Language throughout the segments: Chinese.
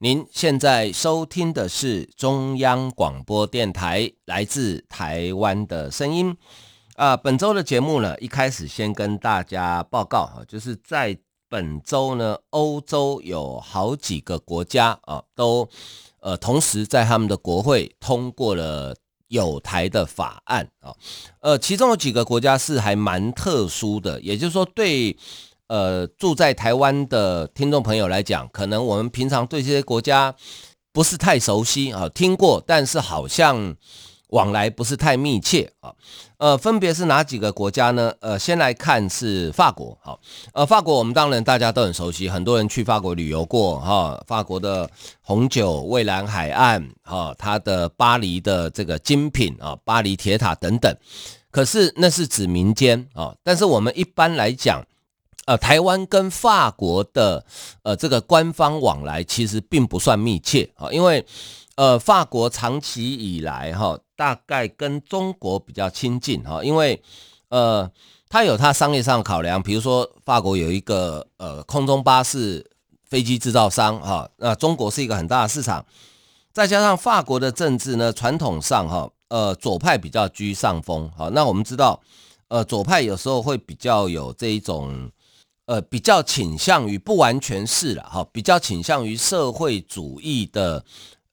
您现在收听的是中央广播电台来自台湾的声音啊。本周的节目呢，一开始先跟大家报告哈，就是在本周呢，欧洲有好几个国家啊，都呃同时在他们的国会通过了。有台的法案啊，呃，其中有几个国家是还蛮特殊的，也就是说，对呃住在台湾的听众朋友来讲，可能我们平常对这些国家不是太熟悉啊，听过，但是好像。往来不是太密切啊，呃，分别是哪几个国家呢？呃，先来看是法国，好，呃，法国我们当然大家都很熟悉，很多人去法国旅游过哈，法国的红酒、蔚蓝海岸，哈，它的巴黎的这个精品啊，巴黎铁塔等等，可是那是指民间啊，但是我们一般来讲，呃，台湾跟法国的呃这个官方往来其实并不算密切啊，因为。呃，法国长期以来哈，大概跟中国比较亲近哈，因为呃，它有它商业上的考量，比如说法国有一个呃空中巴士飞机制造商哈，那中国是一个很大的市场，再加上法国的政治呢，传统上哈，呃左派比较居上风哈，那我们知道，呃左派有时候会比较有这一种呃比较倾向于不完全是了哈，比较倾向于社会主义的。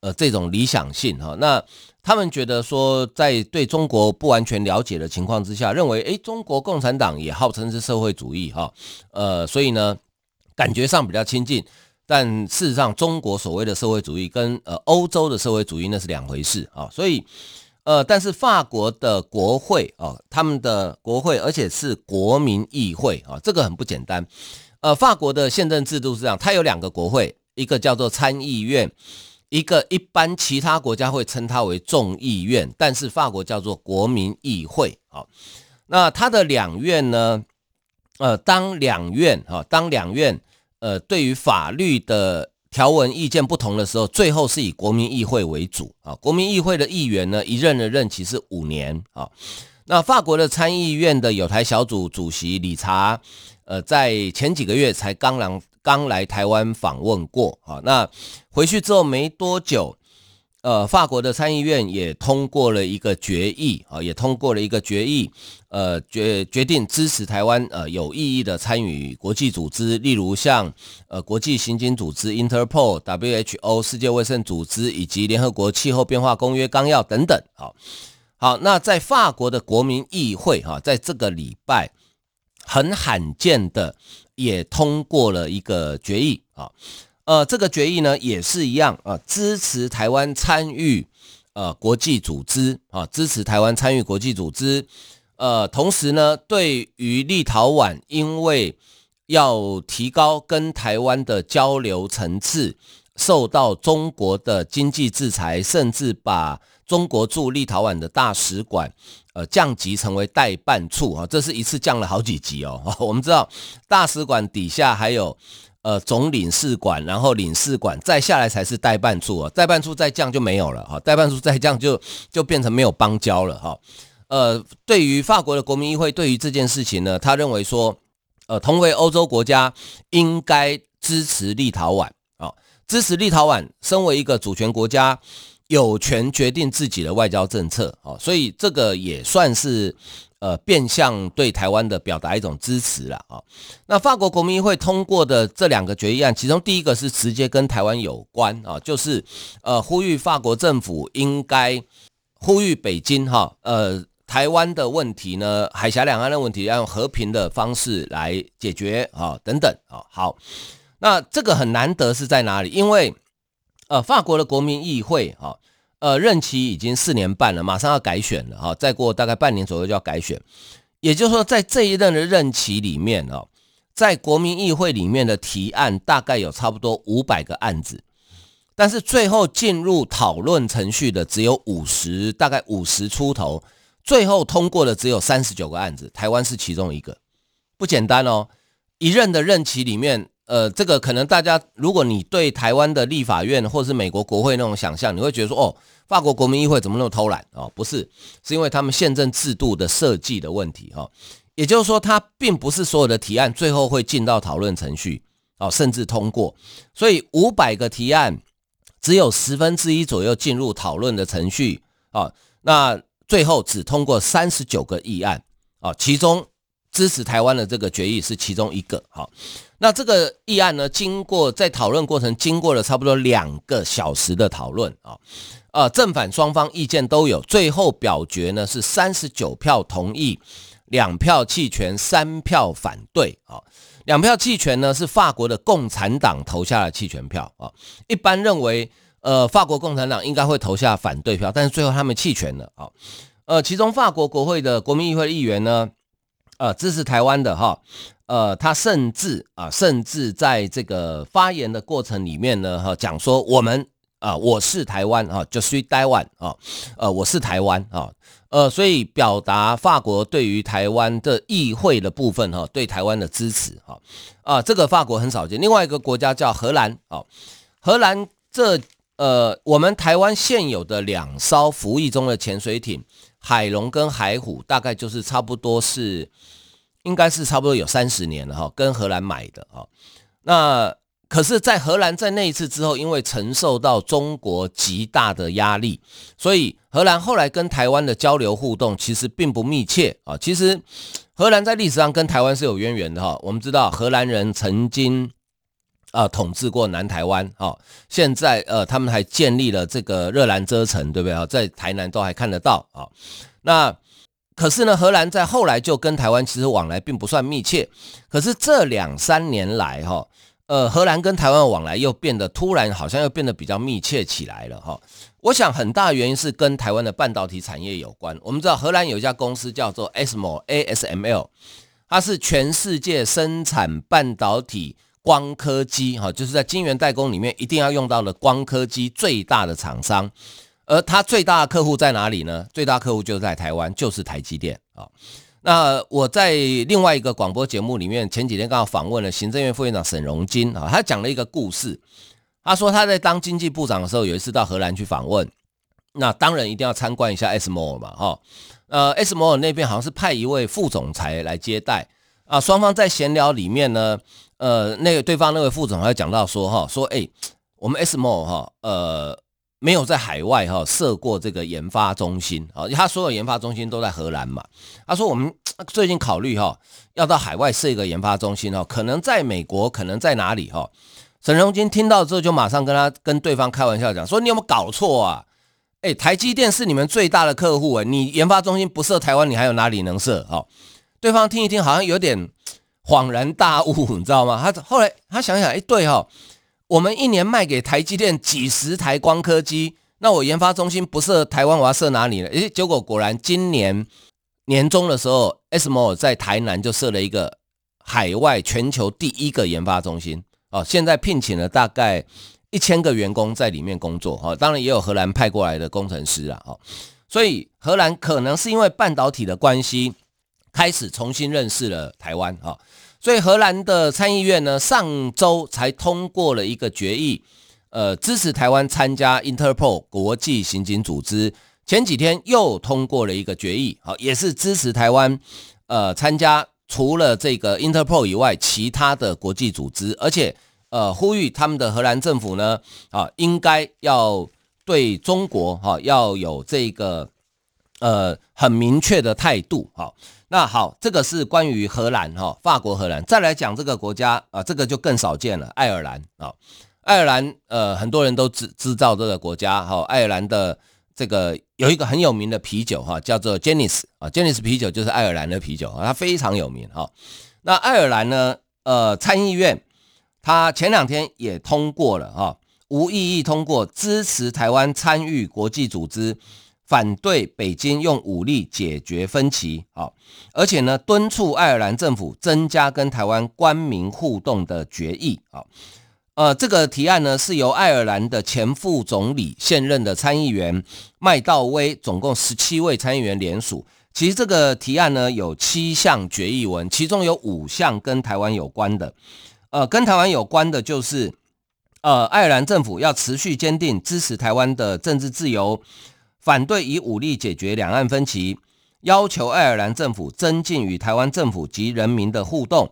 呃，这种理想性哈，那他们觉得说，在对中国不完全了解的情况之下，认为诶，中国共产党也号称是社会主义哈，呃，所以呢，感觉上比较亲近，但事实上，中国所谓的社会主义跟呃欧洲的社会主义那是两回事啊，所以呃，但是法国的国会啊，他们的国会，而且是国民议会啊，这个很不简单。呃，法国的宪政制度是这样，它有两个国会，一个叫做参议院。一个一般其他国家会称它为众议院，但是法国叫做国民议会。好，那它的两院呢？呃，当两院哈，当两院呃对于法律的条文意见不同的时候，最后是以国民议会为主啊。国民议会的议员呢，一任的任期是五年啊。那法国的参议院的有台小组主席理查，呃，在前几个月才刚来。刚来台湾访问过啊，那回去之后没多久，呃，法国的参议院也通过了一个决议啊，也通过了一个决议，呃，决决定支持台湾呃有意义的参与国际组织，例如像呃国际刑警组织 Interpol、WHO、世界卫生组织以及联合国气候变化公约纲要等等。好，好，那在法国的国民议会哈，在这个礼拜很罕见的。也通过了一个决议啊，呃，这个决议呢也是一样啊，支持台湾参与呃国际组织啊，支持台湾参与国际组织，呃，同时呢，对于立陶宛，因为要提高跟台湾的交流层次，受到中国的经济制裁，甚至把中国驻立陶宛的大使馆。呃，降级成为代办处啊，这是一次降了好几级哦。我们知道大使馆底下还有呃总领事馆，然后领事馆再下来才是代办处啊，代办处再降就没有了哈，代办处再降就就变成没有邦交了哈。呃，对于法国的国民议会，对于这件事情呢，他认为说，呃，同为欧洲国家，应该支持立陶宛啊，支持立陶宛，身为一个主权国家。有权决定自己的外交政策，哦，所以这个也算是呃变相对台湾的表达一种支持了啊。那法国国民议会通过的这两个决议案，其中第一个是直接跟台湾有关啊，就是呃呼吁法国政府应该呼吁北京哈，呃台湾的问题呢，海峡两岸的问题要用和平的方式来解决啊，等等啊。好，那这个很难得是在哪里？因为呃，法国的国民议会啊，呃，任期已经四年半了，马上要改选了哈，再过大概半年左右就要改选。也就是说，在这一任的任期里面哦，在国民议会里面的提案大概有差不多五百个案子，但是最后进入讨论程序的只有五十，大概五十出头，最后通过的只有三十九个案子，台湾是其中一个，不简单哦。一任的任期里面，呃，这个可能大家，如果你对台湾的立法院或是美国国会那种想象，你会觉得说，哦，法国国民议会怎么那么偷懒哦？不是，是因为他们宪政制度的设计的问题哈、也就是说，它并不是所有的提案最后会进到讨论程序哦，甚至通过。所以五百个提案。只有十分之一左右进入讨论的程序啊，那最后只通过三十九个议案啊，其中支持台湾的这个决议是其中一个。好，那这个议案呢，经过在讨论过程经过了差不多两个小时的讨论啊，呃，正反双方意见都有，最后表决呢是三十九票同意，两票弃权，三票反对啊。两票弃权呢，是法国的共产党投下了弃权票啊。一般认为，呃，法国共产党应该会投下反对票，但是最后他们弃权了啊。呃，其中法国国会的国民议会议员呢，呃，支持台湾的哈，呃，他甚至啊，甚至在这个发言的过程里面呢，哈，讲说我们啊，我是台湾啊，就是 Taiwan 啊，呃，我是台湾啊。呃，所以表达法国对于台湾的议会的部分哈，对台湾的支持哈啊，这个法国很少见。另外一个国家叫荷兰啊，荷兰这呃，我们台湾现有的两艘服役中的潜水艇海龙跟海虎，大概就是差不多是，应该是差不多有三十年了哈，跟荷兰买的啊，那。可是，在荷兰在那一次之后，因为承受到中国极大的压力，所以荷兰后来跟台湾的交流互动其实并不密切啊。其实，荷兰在历史上跟台湾是有渊源的哈。我们知道，荷兰人曾经啊统治过南台湾啊，现在呃他们还建立了这个热兰遮城，对不对啊？在台南都还看得到啊。那可是呢，荷兰在后来就跟台湾其实往来并不算密切。可是这两三年来哈。呃，荷兰跟台湾往来又变得突然，好像又变得比较密切起来了哈。我想很大原因是跟台湾的半导体产业有关。我们知道荷兰有一家公司叫做 ASML，ASML，它是全世界生产半导体光刻机哈，就是在晶圆代工里面一定要用到的光刻机最大的厂商。而它最大的客户在哪里呢？最大客户就在台湾，就是台积电啊。那我在另外一个广播节目里面，前几天刚好访问了行政院副院长沈荣金啊，他讲了一个故事。他说他在当经济部长的时候，有一次到荷兰去访问，那当然一定要参观一下 ASML 嘛，哈，呃，ASML 那边好像是派一位副总裁来接待啊，双方在闲聊里面呢，呃，那个对方那位副总裁讲到说哈，说哎，我们 ASML 哈，呃。没有在海外哈设过这个研发中心啊，他所有研发中心都在荷兰嘛。他说我们 最近考虑哈要到海外设一个研发中心哦，可能在美国，可能在哪里哈。沈荣金听到之后就马上跟他跟对方开玩笑讲说，你有没有搞错啊？哎，台积电是你们最大的客户哎，你研发中心不设台湾，你还有哪里能设？哈，对方听一听好像有点恍然大悟，你知道吗？他后来他想想，哎，对哈。我们一年卖给台积电几十台光刻机，那我研发中心不设台湾，我要设哪里呢？诶，结果果然今年年中的时候，ASML 在台南就设了一个海外全球第一个研发中心哦，现在聘请了大概一千个员工在里面工作哈，当然也有荷兰派过来的工程师啊，哈，所以荷兰可能是因为半导体的关系，开始重新认识了台湾哈。所以荷兰的参议院呢，上周才通过了一个决议，呃，支持台湾参加 Interpol 国际刑警组织。前几天又通过了一个决议，好，也是支持台湾，呃，参加除了这个 Interpol 以外其他的国际组织，而且呃，呼吁他们的荷兰政府呢，啊，应该要对中国哈要有这个呃很明确的态度，好。那好，这个是关于荷兰哈，法国荷兰。再来讲这个国家啊，这个就更少见了，爱尔兰啊，爱尔兰呃，很多人都知知道这个国家哈，爱尔兰的这个有一个很有名的啤酒哈，叫做 Guinness 啊，Guinness 啤酒就是爱尔兰的啤酒，它非常有名哈。那爱尔兰呢，呃，参议院它前两天也通过了哈，无异议通过支持台湾参与国际组织。反对北京用武力解决分歧，好，而且呢，敦促爱尔兰政府增加跟台湾官民互动的决议，好，呃，这个提案呢是由爱尔兰的前副总理、现任的参议员麦道威，总共十七位参议员联署。其实这个提案呢有七项决议文，其中有五项跟台湾有关的。呃，跟台湾有关的就是，呃，爱尔兰政府要持续坚定支持台湾的政治自由，反对以武力解决两岸分歧，要求爱尔兰政府增进与台湾政府及人民的互动。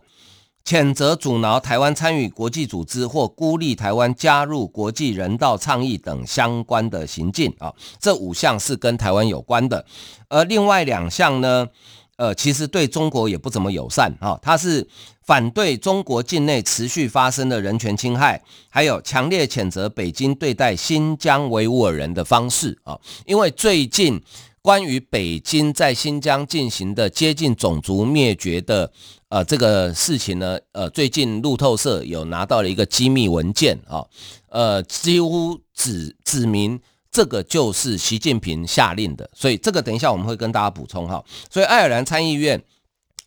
谴责阻挠台湾参与国际组织或孤立台湾加入国际人道倡议等相关的行径啊，这五项是跟台湾有关的，而另外两项呢，呃，其实对中国也不怎么友善啊，它是反对中国境内持续发生的人权侵害，还有强烈谴责北京对待新疆维吾尔人的方式啊，因为最近。关于北京在新疆进行的接近种族灭绝的呃这个事情呢，呃，最近路透社有拿到了一个机密文件啊，呃，几乎指指明这个就是习近平下令的，所以这个等一下我们会跟大家补充哈。所以爱尔兰参议院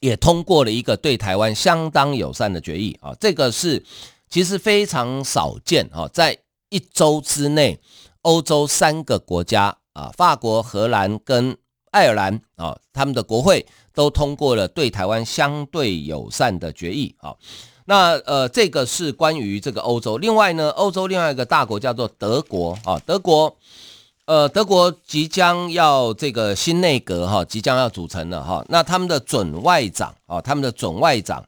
也通过了一个对台湾相当友善的决议啊，这个是其实非常少见啊，在一周之内，欧洲三个国家。啊，法国、荷兰跟爱尔兰啊，他们的国会都通过了对台湾相对友善的决议啊。那呃，这个是关于这个欧洲。另外呢，欧洲另外一个大国叫做德国啊，德国呃，德国即将要这个新内阁哈，即将要组成了哈。那他们的准外长啊，他们的准外长。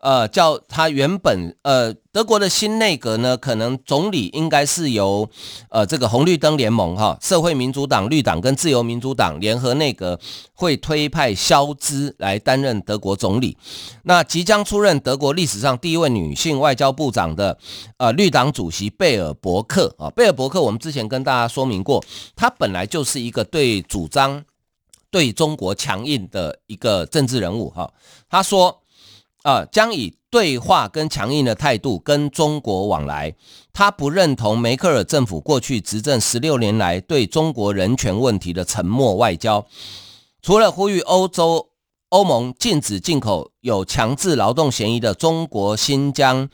呃，叫他原本呃，德国的新内阁呢，可能总理应该是由呃这个红绿灯联盟哈，社会民主党、绿党跟自由民主党联合内阁会推派肖兹来担任德国总理。那即将出任德国历史上第一位女性外交部长的呃绿党主席贝尔伯克啊，贝尔伯克我们之前跟大家说明过，他本来就是一个对主张对中国强硬的一个政治人物哈，他说。啊，将以对话跟强硬的态度跟中国往来。他不认同梅克尔政府过去执政十六年来对中国人权问题的沉默外交。除了呼吁欧洲欧盟禁止进口有强制劳动嫌疑的中国新疆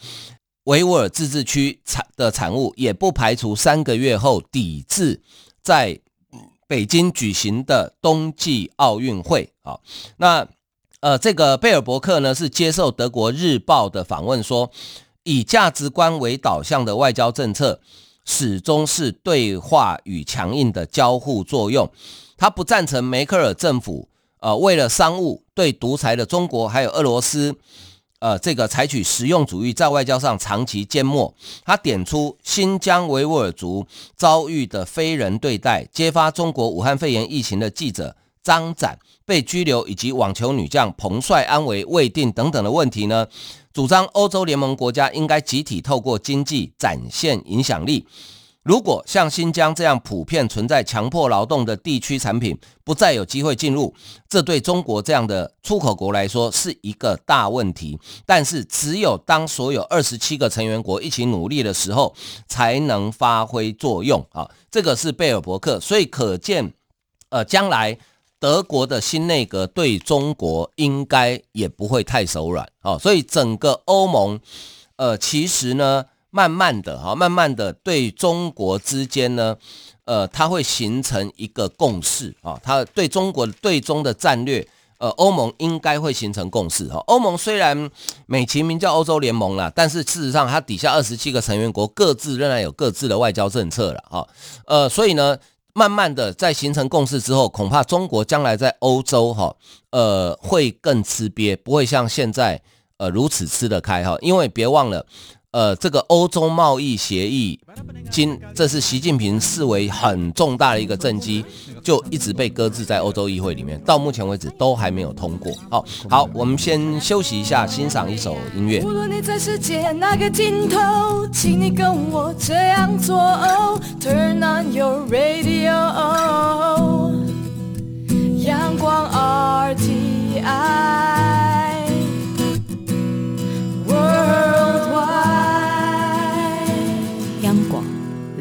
维吾尔自治区产的产物，也不排除三个月后抵制在北京举行的冬季奥运会。啊，那。呃，这个贝尔伯克呢是接受德国日报的访问说，以价值观为导向的外交政策始终是对话与强硬的交互作用。他不赞成梅克尔政府呃为了商务对独裁的中国还有俄罗斯呃这个采取实用主义，在外交上长期缄默。他点出新疆维吾尔族遭遇的非人对待，揭发中国武汉肺炎疫情的记者。张展被拘留，以及网球女将彭帅安危未定等等的问题呢，主张欧洲联盟国家应该集体透过经济展现影响力。如果像新疆这样普遍存在强迫劳动的地区产品不再有机会进入，这对中国这样的出口国来说是一个大问题。但是，只有当所有二十七个成员国一起努力的时候，才能发挥作用啊！这个是贝尔伯克，所以可见，呃，将来。德国的新内阁对中国应该也不会太手软哦，所以整个欧盟，呃，其实呢，慢慢的哈，慢慢的对中国之间呢，呃，它会形成一个共识啊，它对中国对中的战略，呃，欧盟应该会形成共识哈。欧盟虽然美其名叫欧洲联盟啦，但是事实上它底下二十七个成员国各自仍然有各自的外交政策了哈，呃，所以呢。慢慢的，在形成共识之后，恐怕中国将来在欧洲哈，呃，会更吃瘪，不会像现在呃如此吃得开哈。因为别忘了，呃，这个欧洲贸易协议，今这是习近平视为很重大的一个政绩。就一直被搁置在欧洲议会里面，到目前为止都还没有通过。好，好，我们先休息一下，欣赏一首音乐。无论你在世界哪个尽头，请你跟我这样做。Turn on your radio，阳光 RTI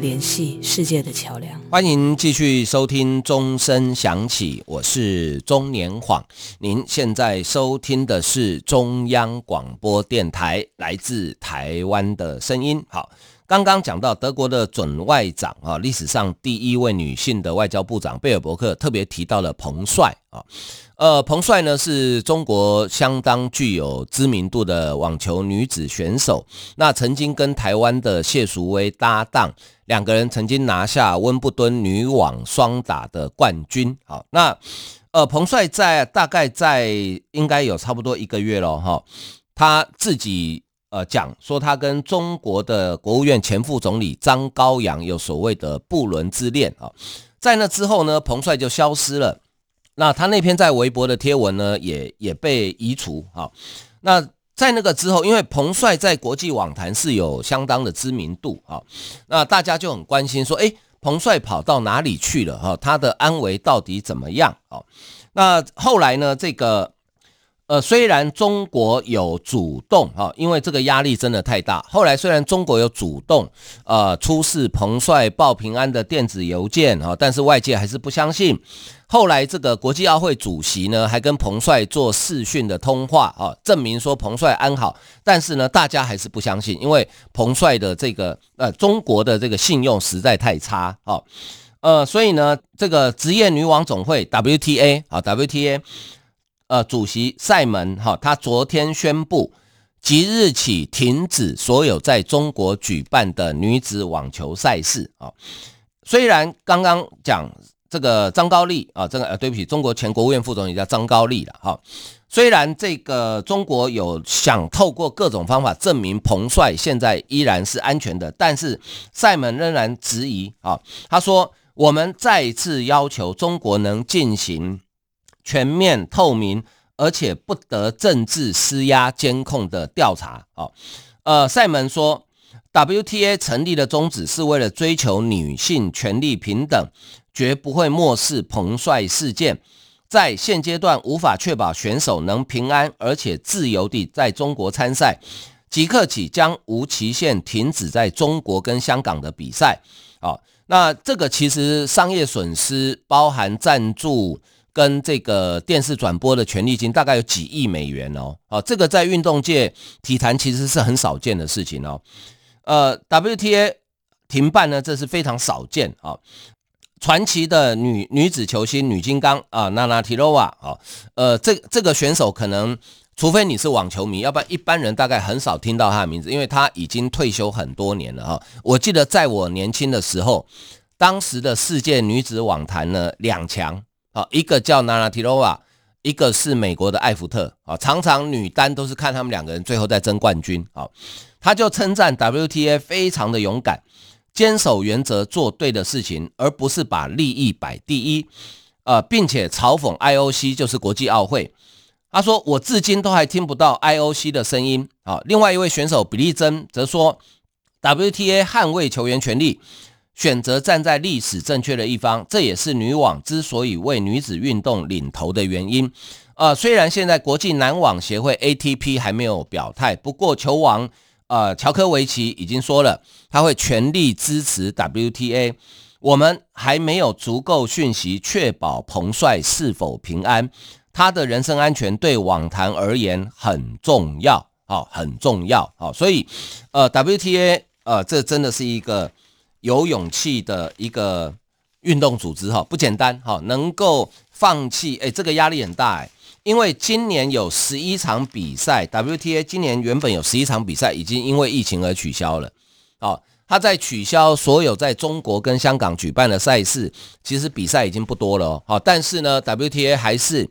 联系世界的桥梁。欢迎继续收听钟声响起，我是中年晃。您现在收听的是中央广播电台来自台湾的声音。好，刚刚讲到德国的准外长啊，历史上第一位女性的外交部长贝尔伯克特别提到了彭帅啊。呃，彭帅呢是中国相当具有知名度的网球女子选手，那曾经跟台湾的谢淑薇搭档，两个人曾经拿下温布敦女网双打的冠军。好，那呃，彭帅在大概在应该有差不多一个月了哈，他自己呃讲说他跟中国的国务院前副总理张高阳有所谓的不伦之恋啊，在那之后呢，彭帅就消失了。那他那篇在微博的贴文呢，也也被移除。好，那在那个之后，因为彭帅在国际网坛是有相当的知名度啊，那大家就很关心说，诶，彭帅跑到哪里去了？哈，他的安危到底怎么样？啊，那后来呢，这个。呃，虽然中国有主动哈，因为这个压力真的太大。后来虽然中国有主动呃出示彭帅报平安的电子邮件哈，但是外界还是不相信。后来这个国际奥会主席呢，还跟彭帅做视讯的通话啊，证明说彭帅安好。但是呢，大家还是不相信，因为彭帅的这个呃中国的这个信用实在太差啊。呃，所以呢，这个职业女网总会 WTA 啊 WTA。呃，主席赛门哈，他昨天宣布，即日起停止所有在中国举办的女子网球赛事啊。虽然刚刚讲这个张高丽啊，这个呃，对不起，中国前国务院副总理叫张高丽了哈。虽然这个中国有想透过各种方法证明彭帅现在依然是安全的，但是赛门仍然质疑啊。他说：“我们再次要求中国能进行。”全面透明，而且不得政治施压监控的调查。哦，呃，赛门说，WTA 成立的宗旨是为了追求女性权利平等，绝不会漠视彭帅事件。在现阶段无法确保选手能平安而且自由地在中国参赛，即刻起将无期限停止在中国跟香港的比赛。哦，那这个其实商业损失包含赞助。跟这个电视转播的权利金大概有几亿美元哦，哦，这个在运动界体坛其实是很少见的事情哦。呃，WTA 停办呢，这是非常少见啊。传奇的女女子球星女金刚啊，娜娜提罗娃啊，呃，这这个选手可能除非你是网球迷，要不然一般人大概很少听到她的名字，因为她已经退休很多年了哈。我记得在我年轻的时候，当时的世界女子网坛呢两强。好，一个叫娜娜提洛娃，一个是美国的艾福特。啊，常常女单都是看他们两个人最后在争冠军。啊，他就称赞 WTA 非常的勇敢，坚守原则，做对的事情，而不是把利益摆第一。呃，并且嘲讽 IOC 就是国际奥会。他说：“我至今都还听不到 IOC 的声音。”啊，另外一位选手比利珍则说：“WTA 捍卫球员权利。”选择站在历史正确的一方，这也是女网之所以为女子运动领头的原因。呃，虽然现在国际男网协会 ATP 还没有表态，不过球王呃乔科维奇已经说了，他会全力支持 WTA。我们还没有足够讯息确保彭帅是否平安，他的人身安全对网坛而言很重要，哦，很重要，哦，所以呃 WTA 呃这真的是一个。有勇气的一个运动组织哈，不简单哈，能够放弃哎，这个压力很大哎，因为今年有十一场比赛，WTA 今年原本有十一场比赛，已经因为疫情而取消了。哦，他在取消所有在中国跟香港举办的赛事，其实比赛已经不多了哦。但是呢，WTA 还是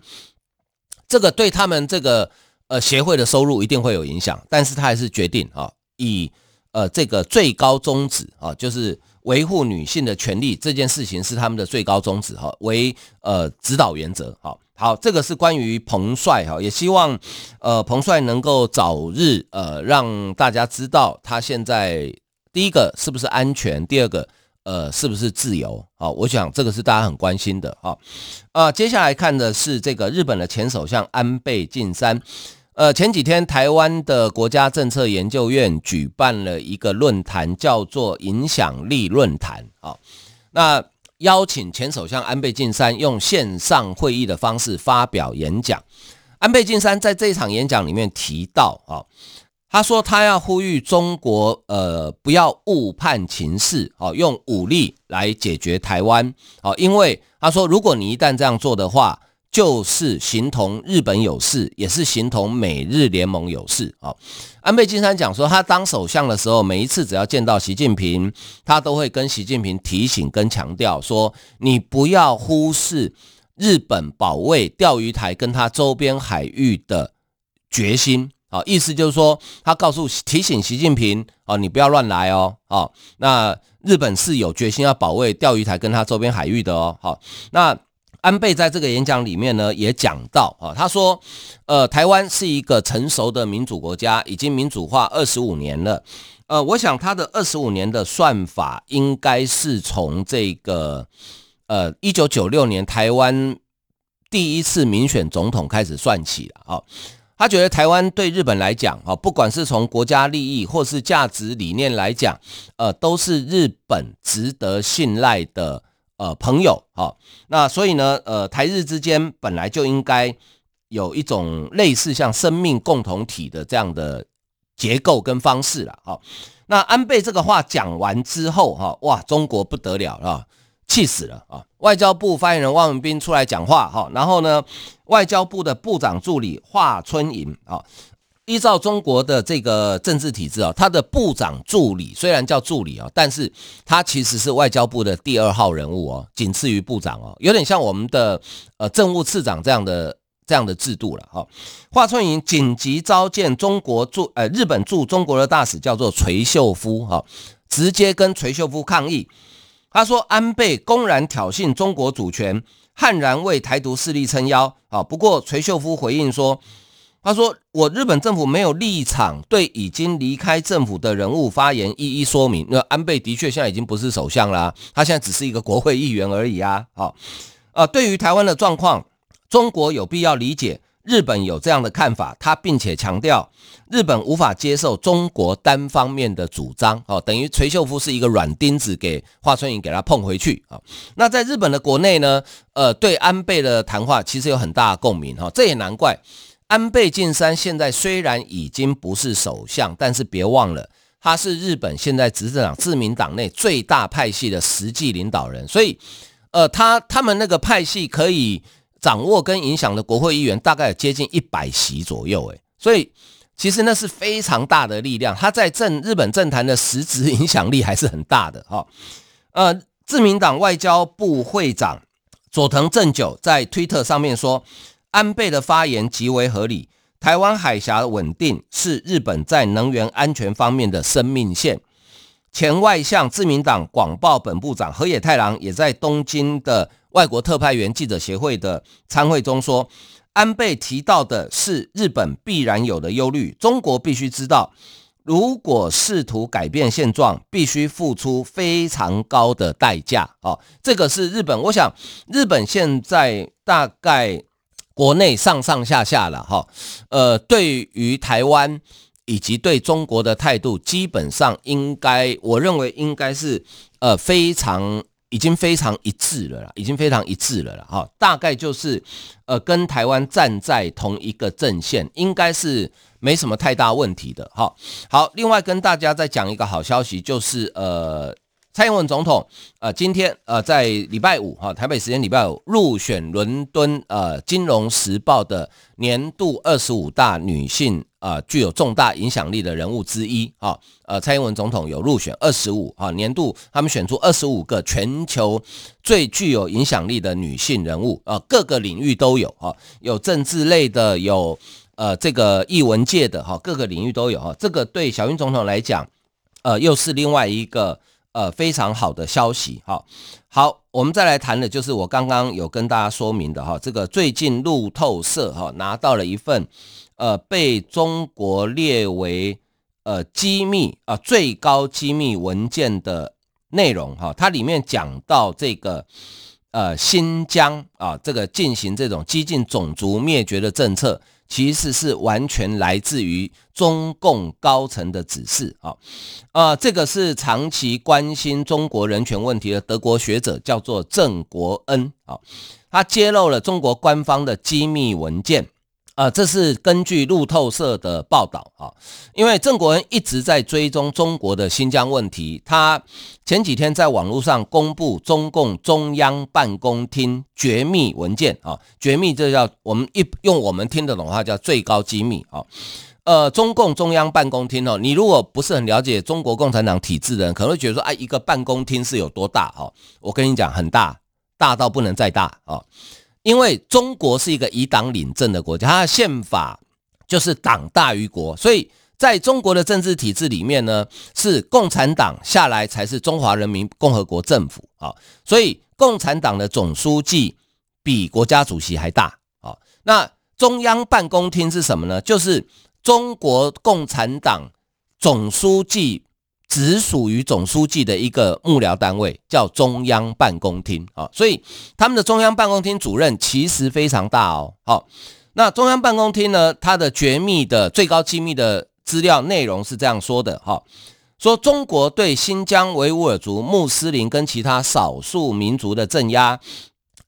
这个对他们这个呃协会的收入一定会有影响，但是他还是决定啊以。呃，这个最高宗旨啊，就是维护女性的权利这件事情是他们的最高宗旨哈，为呃指导原则。好，好，这个是关于彭帅哈，也希望呃彭帅能够早日呃让大家知道他现在第一个是不是安全，第二个呃是不是自由啊？我想这个是大家很关心的哈。啊，接下来看的是这个日本的前首相安倍晋三。呃，前几天台湾的国家政策研究院举办了一个论坛，叫做“影响力论坛”啊。那邀请前首相安倍晋三用线上会议的方式发表演讲。安倍晋三在这场演讲里面提到啊，他说他要呼吁中国呃不要误判情势，哦，用武力来解决台湾，哦，因为他说如果你一旦这样做的话，就是形同日本有事，也是形同美日联盟有事啊。安倍晋三讲说，他当首相的时候，每一次只要见到习近平，他都会跟习近平提醒跟强调说，你不要忽视日本保卫钓鱼台跟他周边海域的决心啊。意思就是说，他告诉提醒习近平啊，你不要乱来哦。哦，那日本是有决心要保卫钓鱼台跟他周边海域的哦。好，那。安倍在这个演讲里面呢，也讲到啊，他说，呃，台湾是一个成熟的民主国家，已经民主化二十五年了。呃，我想他的二十五年的算法，应该是从这个呃一九九六年台湾第一次民选总统开始算起了啊。他觉得台湾对日本来讲啊，不管是从国家利益或是价值理念来讲，呃，都是日本值得信赖的。呃，朋友，好，那所以呢，呃，台日之间本来就应该有一种类似像生命共同体的这样的结构跟方式了，好，那安倍这个话讲完之后，哈，哇，中国不得了了，气死了啊！外交部发言人汪文斌出来讲话，哈，然后呢，外交部的部长助理华春莹，啊。依照中国的这个政治体制啊，他的部长助理虽然叫助理啊，但是他其实是外交部的第二号人物哦，仅次于部长哦，有点像我们的呃政务次长这样的这样的制度了哈。华春莹紧急召见中国驻呃日本驻中国的大使叫做垂秀夫哈，直接跟垂秀夫抗议，他说安倍公然挑衅中国主权，悍然为台独势力撑腰啊。不过垂秀夫回应说。他说：“我日本政府没有立场对已经离开政府的人物发言，一一说明。那安倍的确现在已经不是首相啦，他现在只是一个国会议员而已啊。好，呃，对于台湾的状况，中国有必要理解日本有这样的看法，他并且强调日本无法接受中国单方面的主张。哦，等于垂秀夫是一个软钉子，给华春莹给他碰回去啊。那在日本的国内呢，呃，对安倍的谈话其实有很大的共鸣哈，这也难怪。”安倍晋三现在虽然已经不是首相，但是别忘了，他是日本现在执政党自民党内最大派系的实际领导人，所以，呃，他他们那个派系可以掌握跟影响的国会议员大概有接近一百席左右，诶，所以其实那是非常大的力量，他在政日本政坛的实质影响力还是很大的哈。呃，自民党外交部会长佐藤正久在推特上面说。安倍的发言极为合理。台湾海峡稳定是日本在能源安全方面的生命线。前外相自民党广报本部长河野太郎也在东京的外国特派员记者协会的参会中说，安倍提到的是日本必然有的忧虑。中国必须知道，如果试图改变现状，必须付出非常高的代价。哦，这个是日本。我想，日本现在大概。国内上上下下了哈，呃，对于台湾以及对中国的态度，基本上应该，我认为应该是呃非常已经非常一致了啦，已经非常一致了啦哈，大概就是呃跟台湾站在同一个阵线，应该是没什么太大问题的哈。好，另外跟大家再讲一个好消息，就是呃。蔡英文总统，呃，今天呃，在礼拜五哈，台北时间礼拜五入选伦敦呃《金融时报》的年度二十五大女性啊，具有重大影响力的人物之一啊。呃，蔡英文总统有入选二十五哈，年度他们选出二十五个全球最具有影响力的女性人物啊，各个领域都有啊，有政治类的，有呃这个艺文界的哈，各个领域都有哈。这个对小英总统来讲，呃，又是另外一个。呃，非常好的消息，哈，好，我们再来谈的，就是我刚刚有跟大家说明的哈，这个最近路透社哈拿到了一份，呃，被中国列为呃机密啊最高机密文件的内容哈，它里面讲到这个呃新疆啊这个进行这种激进种族灭绝的政策，其实是完全来自于中共高层的指示啊。呃，这个是长期关心中国人权问题的德国学者，叫做郑国恩啊，他揭露了中国官方的机密文件。啊、呃，这是根据路透社的报道啊，因为郑国恩一直在追踪中国的新疆问题，他前几天在网络上公布中共中央办公厅绝密文件啊，绝密这叫我们一用我们听得懂的话叫最高机密啊，呃，中共中央办公厅哦，你如果不是很了解中国共产党体制的人，可能会觉得说，哎，一个办公厅是有多大哦？我跟你讲，很大，大到不能再大啊。因为中国是一个以党领政的国家，它的宪法就是党大于国，所以在中国的政治体制里面呢，是共产党下来才是中华人民共和国政府啊，所以共产党的总书记比国家主席还大啊。那中央办公厅是什么呢？就是中国共产党总书记。只属于总书记的一个幕僚单位，叫中央办公厅啊，所以他们的中央办公厅主任其实非常大哦。好，那中央办公厅呢，它的绝密的最高机密的资料内容是这样说的哈，说中国对新疆维吾尔族、穆斯林跟其他少数民族的镇压，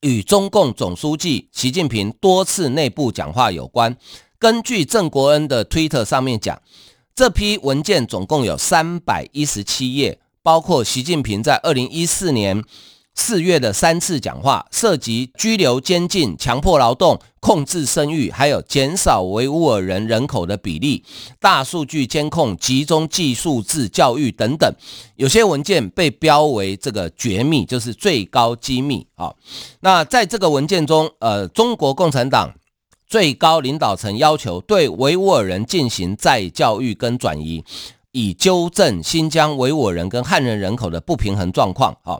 与中共总书记习近平多次内部讲话有关。根据郑国恩的推特上面讲。这批文件总共有三百一十七页，包括习近平在二零一四年四月的三次讲话，涉及拘留、监禁、强迫劳动、控制生育，还有减少维吾尔人人口的比例、大数据监控、集中技术制教育等等。有些文件被标为这个绝密，就是最高机密啊。那在这个文件中，呃，中国共产党。最高领导层要求对维吾尔人进行再教育跟转移，以纠正新疆维吾尔人跟汉人人口的不平衡状况。啊，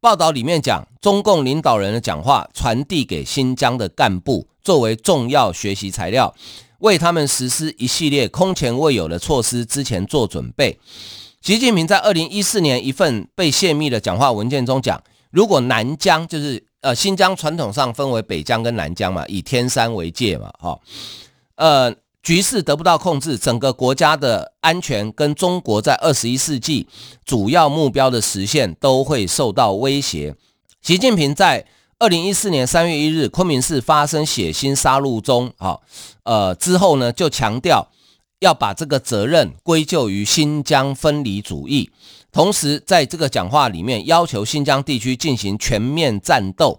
报道里面讲，中共领导人的讲话传递给新疆的干部，作为重要学习材料，为他们实施一系列空前未有的措施之前做准备。习近平在二零一四年一份被泄密的讲话文件中讲，如果南疆就是。呃，新疆传统上分为北疆跟南疆嘛，以天山为界嘛，哈，呃，局势得不到控制，整个国家的安全跟中国在二十一世纪主要目标的实现都会受到威胁。习近平在二零一四年三月一日昆明市发生血腥杀戮中，啊，呃之后呢，就强调要把这个责任归咎于新疆分离主义。同时，在这个讲话里面，要求新疆地区进行全面战斗，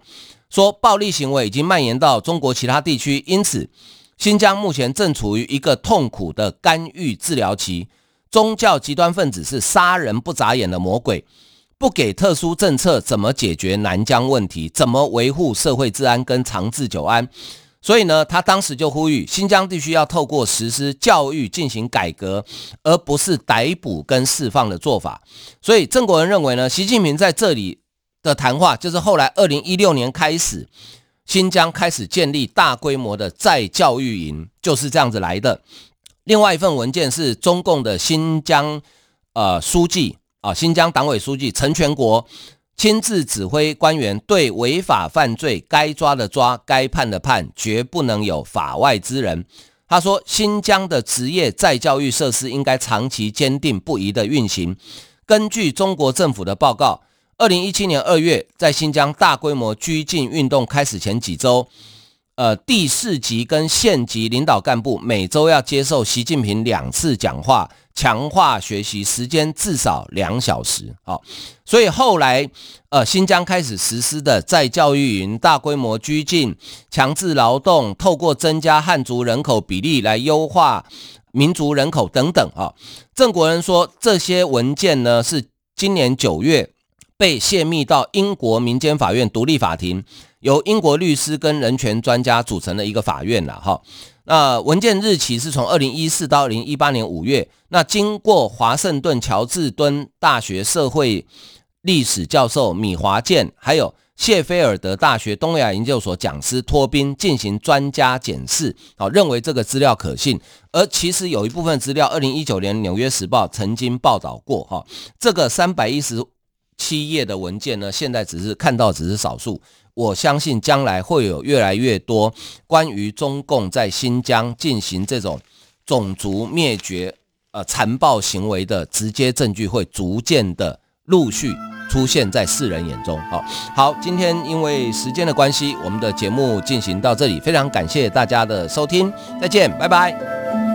说暴力行为已经蔓延到中国其他地区，因此新疆目前正处于一个痛苦的干预治疗期。宗教极端分子是杀人不眨眼的魔鬼，不给特殊政策，怎么解决南疆问题？怎么维护社会治安跟长治久安？所以呢，他当时就呼吁新疆地区要透过实施教育进行改革，而不是逮捕跟释放的做法。所以郑国恩认为呢，习近平在这里的谈话，就是后来二零一六年开始，新疆开始建立大规模的再教育营，就是这样子来的。另外一份文件是中共的新疆呃书记啊，新疆党委书记陈全国。亲自指挥官员对违法犯罪该抓的抓，该判的判，绝不能有法外之人。他说，新疆的职业再教育设施应该长期坚定不移地运行。根据中国政府的报告，二零一七年二月，在新疆大规模拘禁运动开始前几周，呃，地市级跟县级领导干部每周要接受习近平两次讲话。强化学习时间至少两小时，好，所以后来，呃，新疆开始实施的在教育营、大规模拘禁、强制劳动，透过增加汉族人口比例来优化民族人口等等，啊，郑国人说，这些文件呢是今年九月被泄密到英国民间法院独立法庭，由英国律师跟人权专家组成的一个法院了，哈。那文件日期是从二零一四到二零一八年五月。那经过华盛顿乔治敦大学社会历史教授米华健，还有谢菲尔德大学东亚研究所讲师托宾进行专家检视，好，认为这个资料可信。而其实有一部分资料，二零一九年《纽约时报》曾经报道过，哈，这个三百一十七页的文件呢，现在只是看到只是少数。我相信将来会有越来越多关于中共在新疆进行这种种族灭绝、呃残暴行为的直接证据，会逐渐的陆续出现在世人眼中。好，好，今天因为时间的关系，我们的节目进行到这里，非常感谢大家的收听，再见，拜拜。